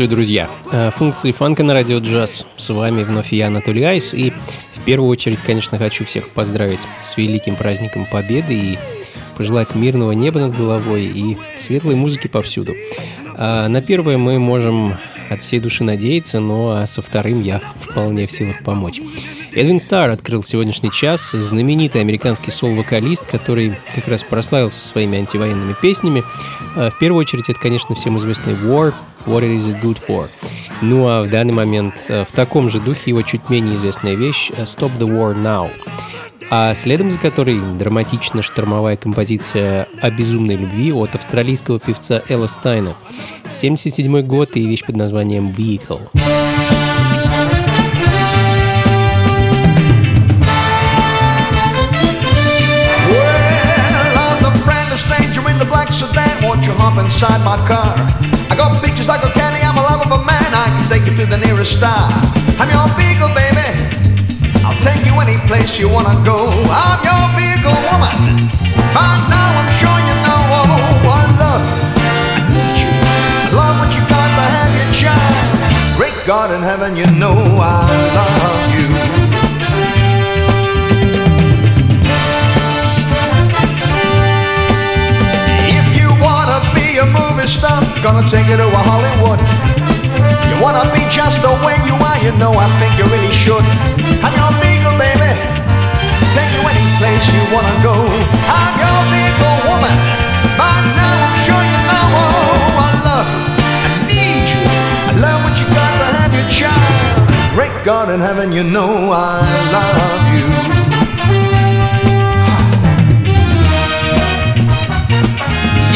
Приветствую, друзья! Э, Функции фанка на радио джаз. С вами вновь я, Анатолий Айс. И в первую очередь, конечно, хочу всех поздравить с великим праздником Победы и пожелать мирного неба над головой и светлой музыки повсюду. А на первое мы можем от всей души надеяться, но а со вторым я вполне в силах помочь. Эдвин Старр открыл сегодняшний час, знаменитый американский сол-вокалист, который как раз прославился своими антивоенными песнями. А В первую очередь это, конечно, всем известный War, What Is It Good For. Ну а в данный момент э, в таком же духе его чуть менее известная вещь э, Stop the War Now. А следом за которой драматично-штормовая композиция о безумной любви от австралийского певца Элла Стайна. 77 год и вещь под названием Vehicle. Won't you hop inside my car? I got pictures like a candy. I'm a love of a man. I can take you to the nearest star. I'm your beagle, baby. I'll take you any place you wanna go. I'm your beagle woman. By now I'm sure you know. Oh, I love. I need you. I love what you got to have your child. Great God in heaven, you know I love you. Movie gonna take you to a Hollywood. You wanna be just the way you are, you know I think you really should. I'm your beagle, baby. Take you any place you wanna go. I'm your beagle woman. By now I'm sure you know. Oh, I love you. I need you. I love what you got to have your child. Great God in heaven, you know I love you.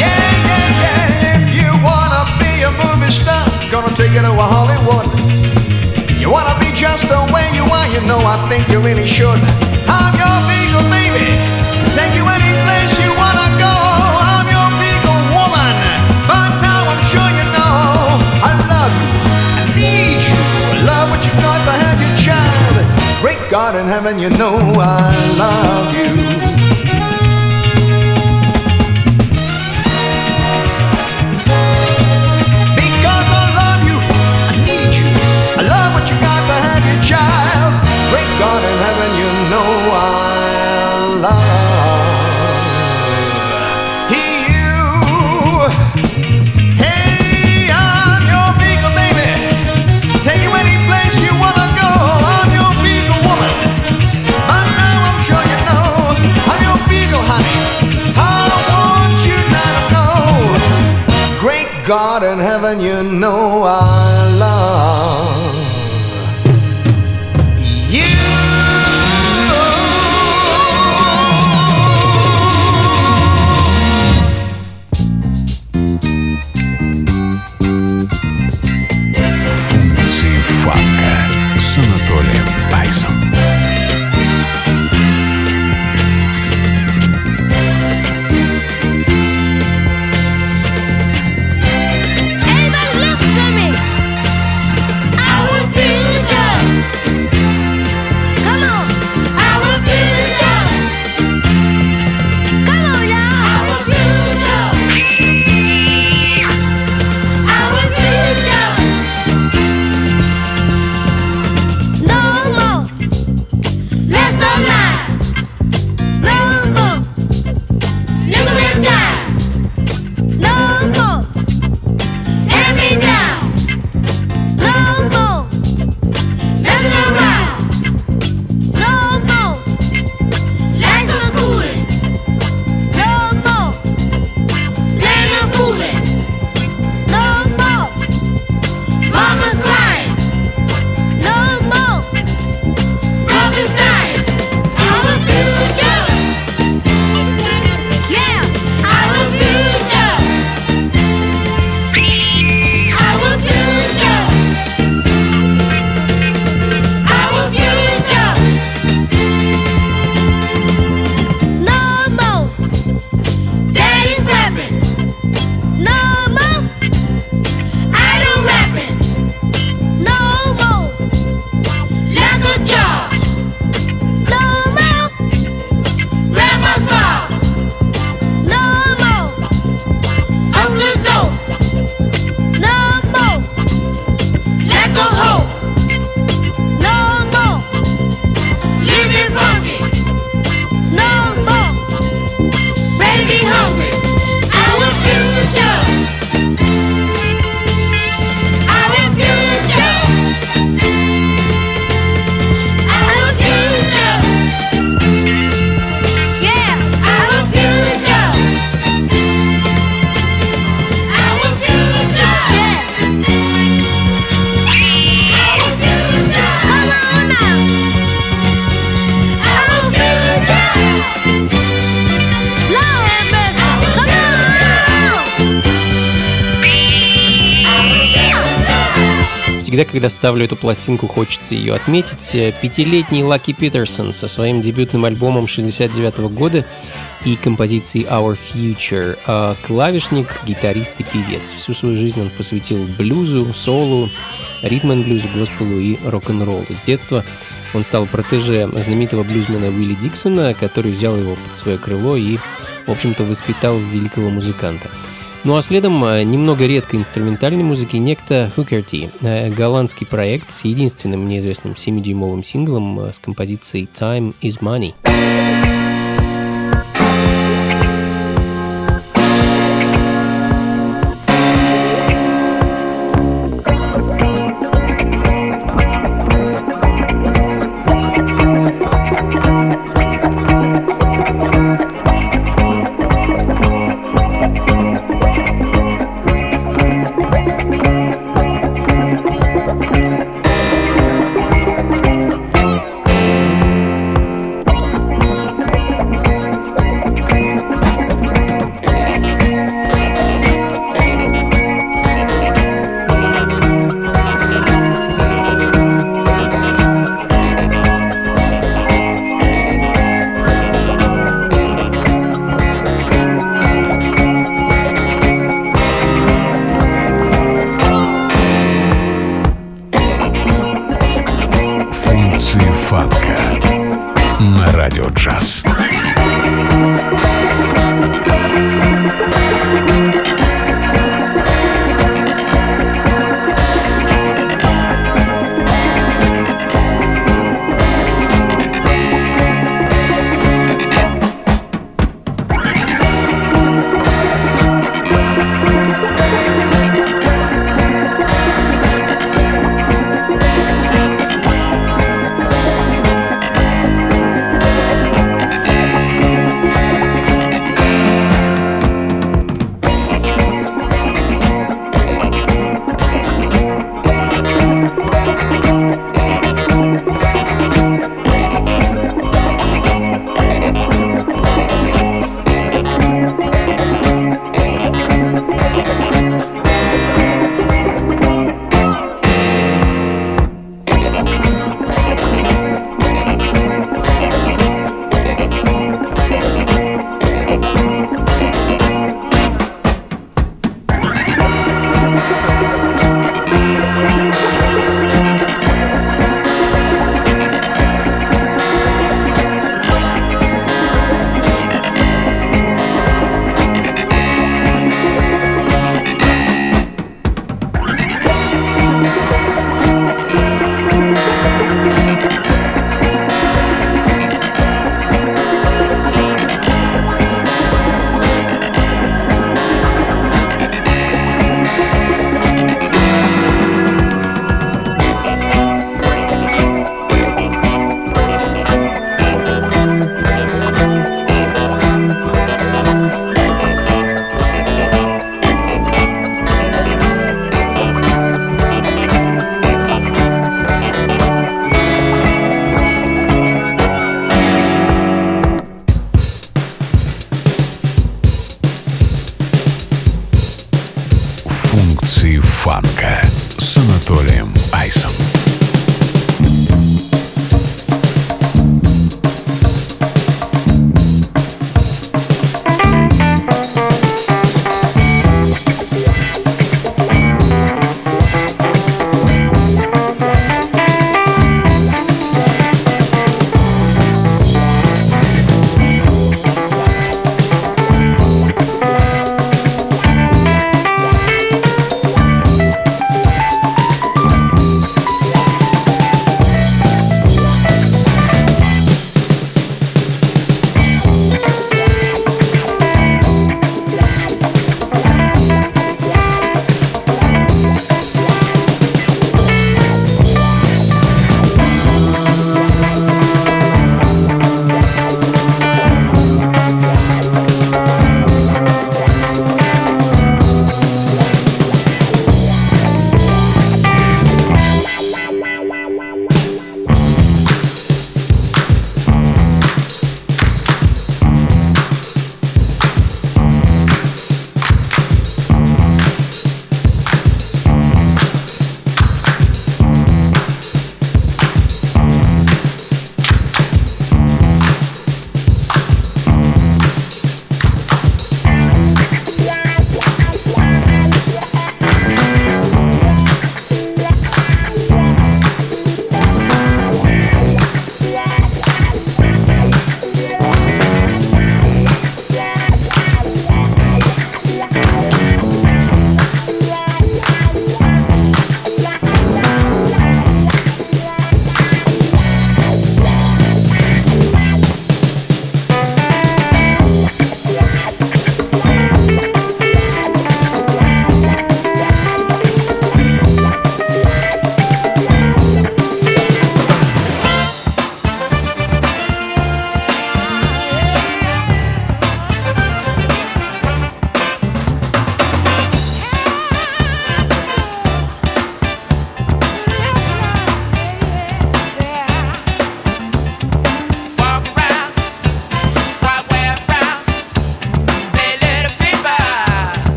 Yeah movie star, gonna take you to Hollywood. You wanna be just the way you are, you know I think you really should. I'm your legal baby, take you any place you wanna go. I'm your legal woman, but now I'm sure you know I love you, I need you, I love what you got to have your child. Great God in heaven, you know I love you. Child. Great God in heaven, you know I love you. Hey, I'm your beagle, baby. Take you any place you wanna go. I'm your beagle woman. Now I'm sure you know I'm your beagle, honey. To know. Great God in heaven, you know I love с Анатолием когда ставлю эту пластинку, хочется ее отметить. Э, Пятилетний Лаки Питерсон со своим дебютным альбомом 69 года и композицией Our Future. А клавишник, гитарист и певец. Всю свою жизнь он посвятил блюзу, солу, ритм-н-блюзу, госпелу и рок-н-роллу. С детства он стал протеже знаменитого блюзмена Уилли Диксона, который взял его под свое крыло и, в общем-то, воспитал великого музыканта. Ну а следом э, немного редкой инструментальной музыки некто Hooker T, э, голландский проект с единственным мне известным 7-дюймовым синглом э, с композицией Time is Money.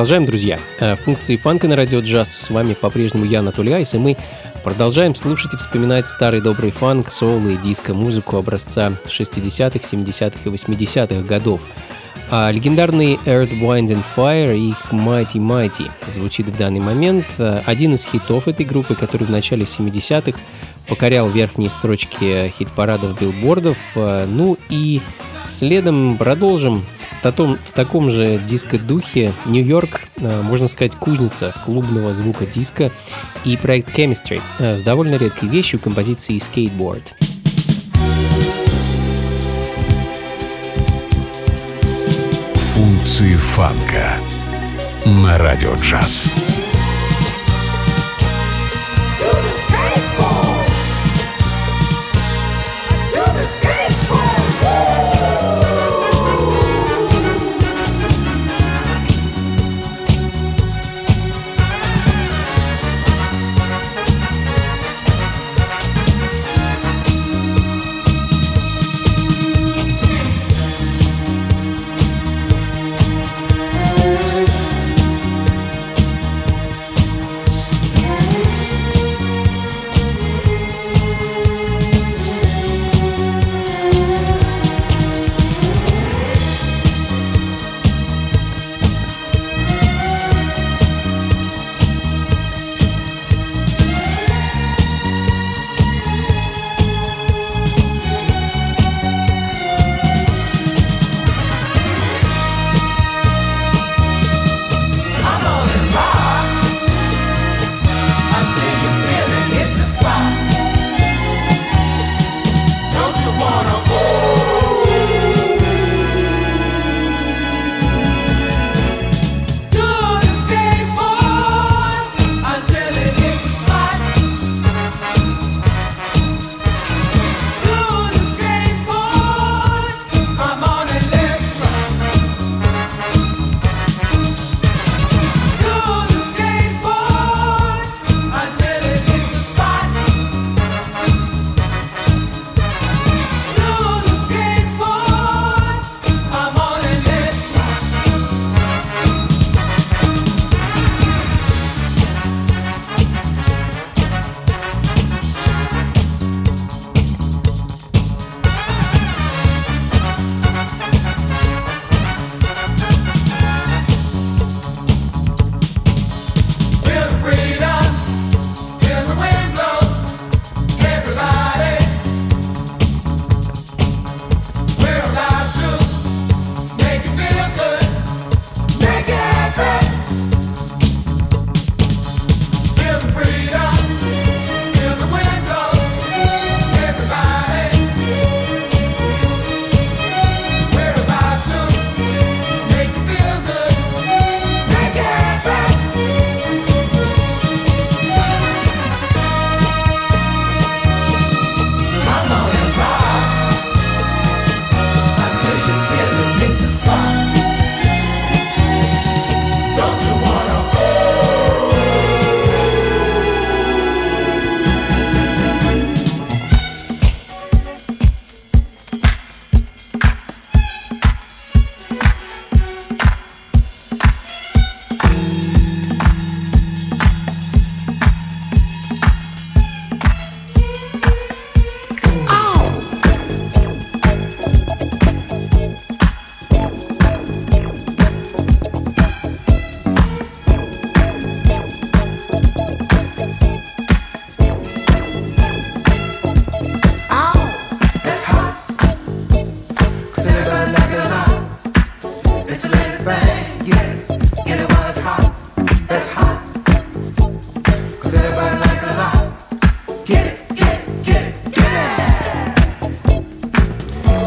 Продолжаем, друзья. Э, Функции фанка на радио джаз. С вами по-прежнему я, Анатолий Айс, и мы продолжаем слушать и вспоминать старый добрый фанк, соул и диско-музыку образца 60-х, 70-х и 80-х годов. А легендарный Earth, Wind and Fire и их Mighty Mighty звучит в данный момент. Э, Один из хитов этой группы, который в начале 70-х покорял верхние строчки хит-парадов билбордов. Э, Ну и следом продолжим таком, в таком же диско-духе Нью-Йорк, э, можно сказать, кузница клубного звука диска и проект Chemistry э, с довольно редкой вещью композицией Skateboard. Функции фанка на радио джаз.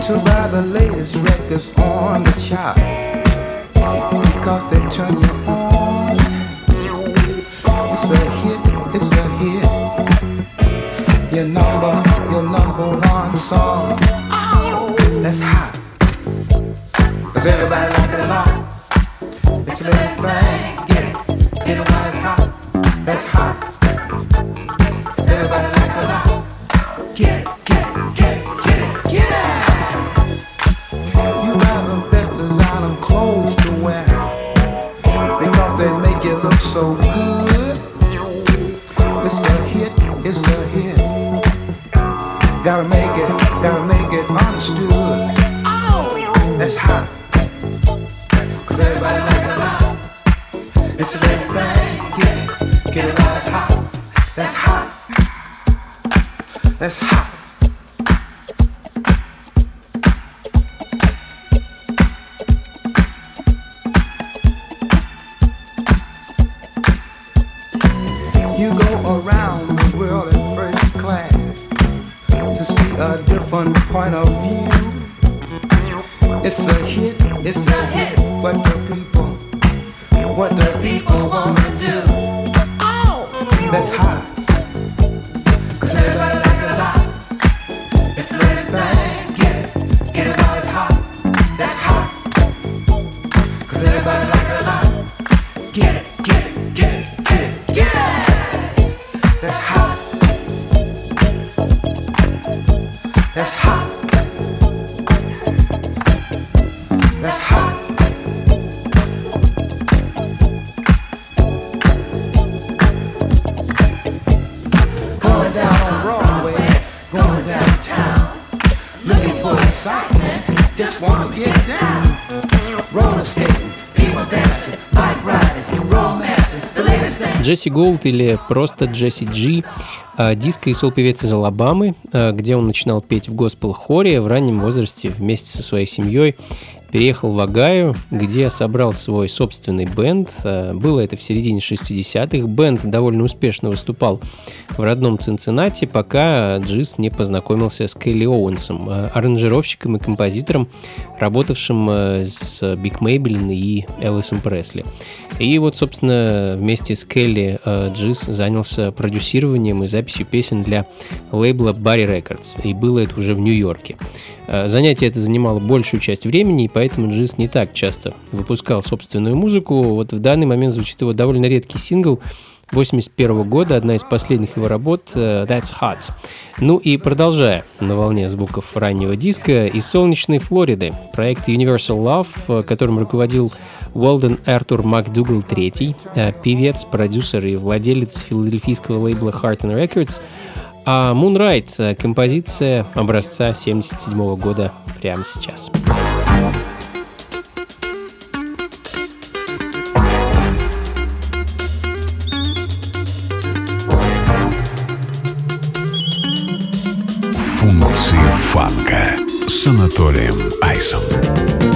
to buy the latest records on the charts because they turn you on. It's a hit, it's a hit. Your number, your number one song. That's hot. Cause everybody like it a lot. It's a little thing. wanna get down. Roller skating, people dancing, bike riding, romancing, the latest thing. Джесси Голд или просто Джесси Джи а, диско и сол-певец из Алабамы, а, где он начинал петь в госпел-хоре в раннем возрасте вместе со своей семьей переехал в Огайо, где собрал свой собственный бенд. Э, Было это в середине 60-х. Бенд довольно успешно выступал в родном Цинциннати, пока Джиз не познакомился с Келли Оуэнсом, э, аранжировщиком и композитором, работавшим э, с Биг Мейбелин и Элвисом Пресли. И вот, собственно, вместе с Келли Джиз занялся продюсированием и записью песен для лейбла Barry Records. И было это уже в Нью-Йорке. Э, Занятие это занимало большую часть времени, и поэтому Джиз не так часто выпускал собственную музыку. Вот в данный момент звучит его довольно редкий сингл 81 года, одна из последних его работ э, «That's Hot». Ну и продолжая на волне звуков раннего диска, из солнечной Флориды проект Universal Love, э, которым руководил Уолден Артур МакДугал III, певец, продюсер и владелец филадельфийского лейбла Heart and Records, а Moonlight композиция образца 77 года прямо сейчас. Функции фанка с Анатолием Айсом.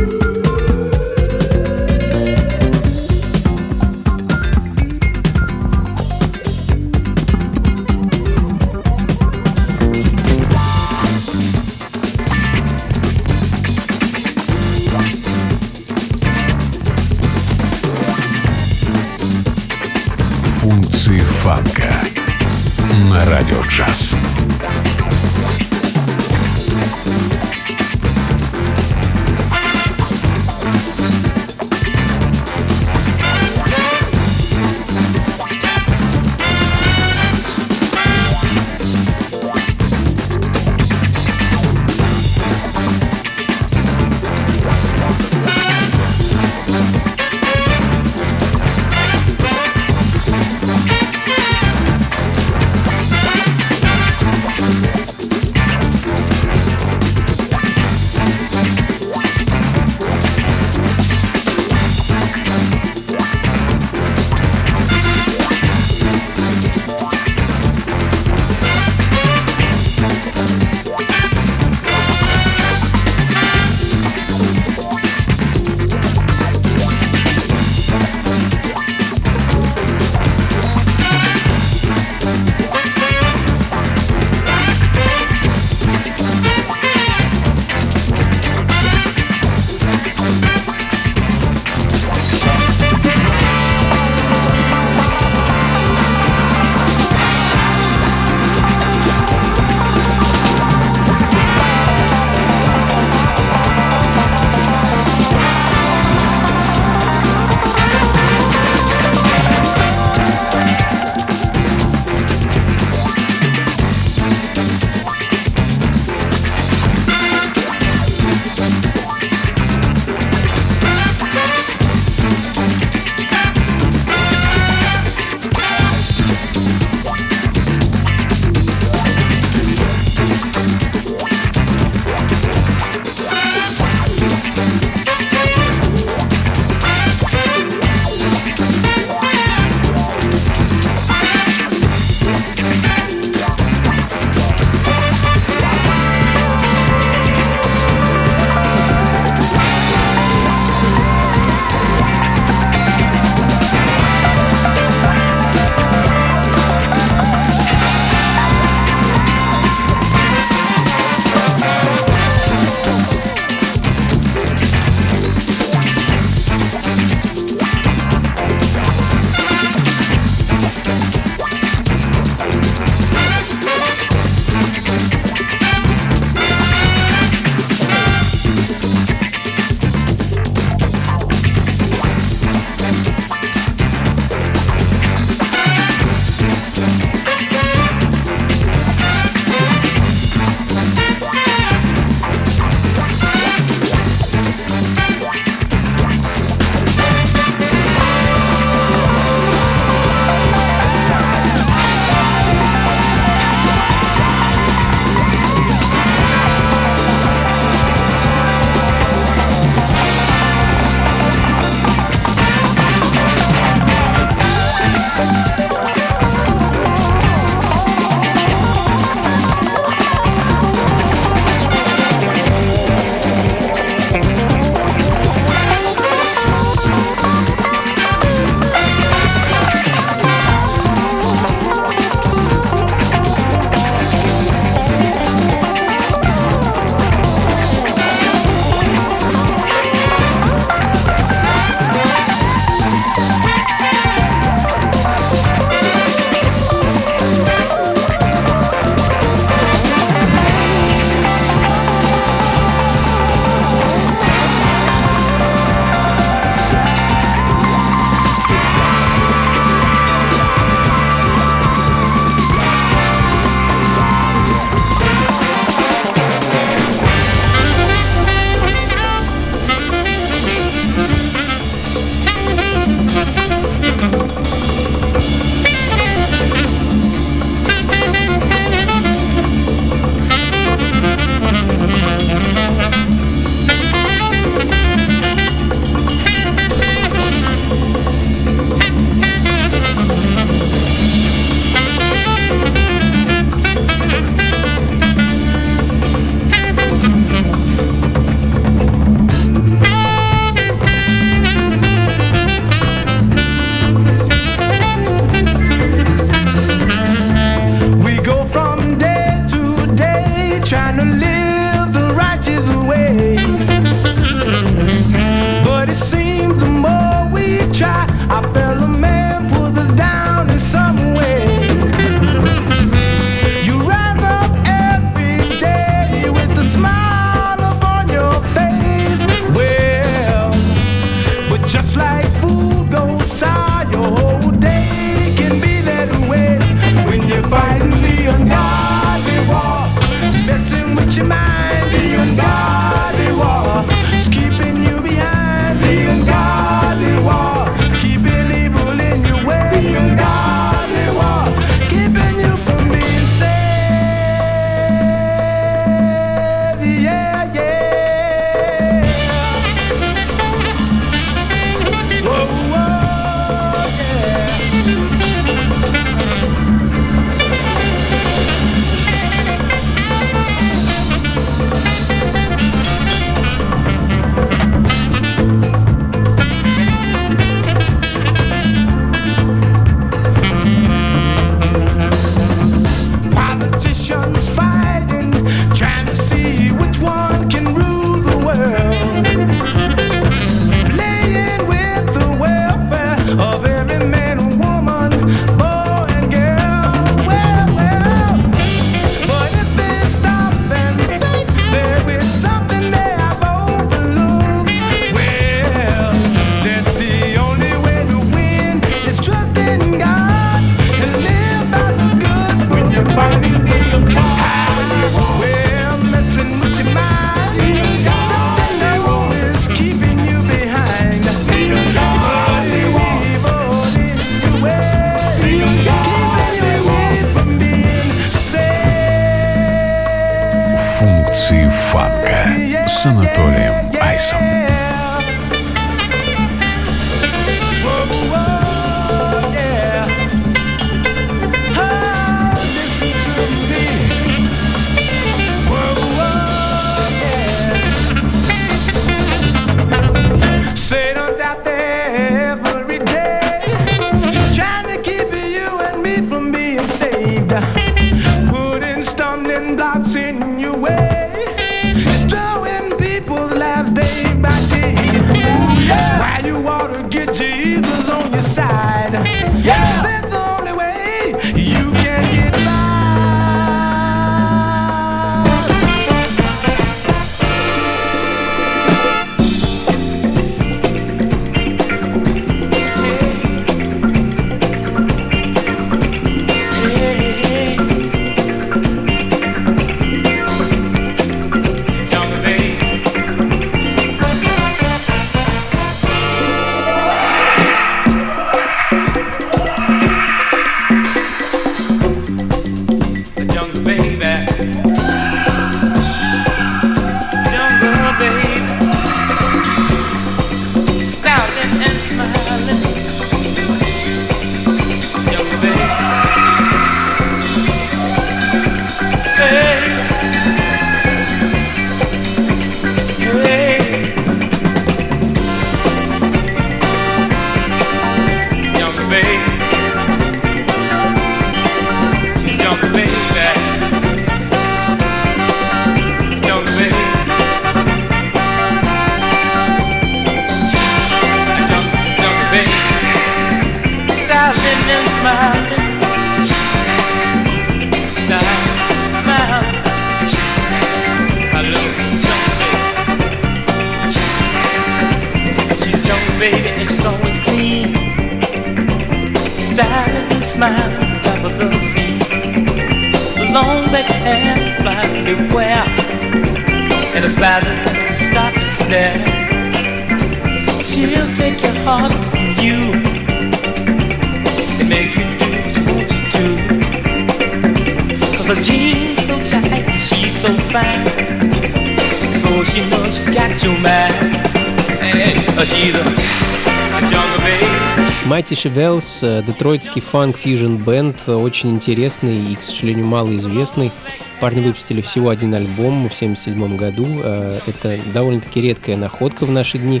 Дальше Велс, э, детройтский фанк-фьюжн-бенд, очень интересный и, к сожалению, малоизвестный. Парни выпустили всего один альбом в 1977 году. Э, это довольно-таки редкая находка в наши дни.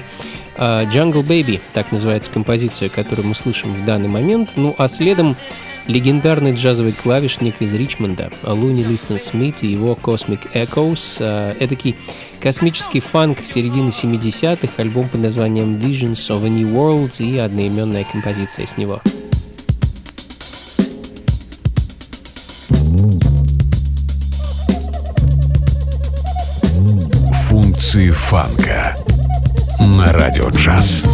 Э, Jungle Baby, так называется композиция, которую мы слышим в данный момент. Ну а следом легендарный джазовый клавишник из Ричмонда Луни Листон Смит и его Cosmic Echoes. Это такие Космический фанк середины 70-х, альбом под названием Visions of a New World и одноименная композиция с него. Функции фанка на радио джаз.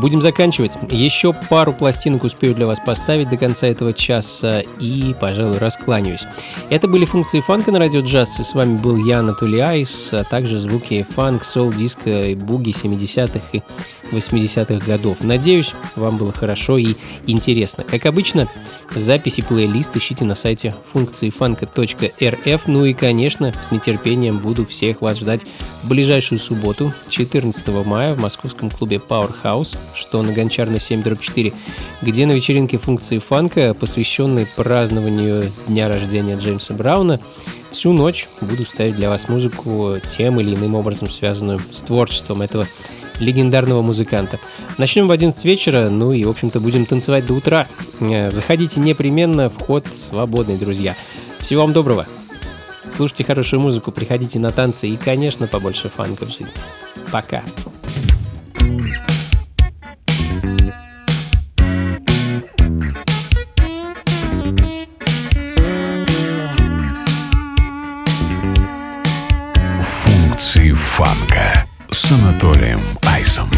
Будем заканчивать. Еще пару пластинок успею для вас поставить до конца этого часа и, пожалуй, раскланяюсь. Это были функции фанка на радио джаз. И с вами был я, Анатолий Айс, а также звуки фанк, сол, диско и буги 70-х и 80-х годов. Надеюсь, вам было хорошо и интересно. Как обычно, записи плейлист ищите на сайте функции фанка.рф. Ну и, конечно, с нетерпением буду всех вас ждать ближайшую субботу, 14 мая, в московском клубе Powerhouse, что на Гончарной 7 4, где на вечеринке функции фанка, посвященной празднованию дня рождения Джеймса Брауна, всю ночь буду ставить для вас музыку тем или иным образом связанную с творчеством этого легендарного музыканта. Начнем в 11 вечера, ну и, в общем-то, будем танцевать до утра. Э, Заходите непременно, вход свободный, друзья. Всего вам доброго. Слушайте хорошую музыку, приходите на танцы и, конечно, побольше фанка в жизни. Пока. Функции фанка с Анатолием Айсом.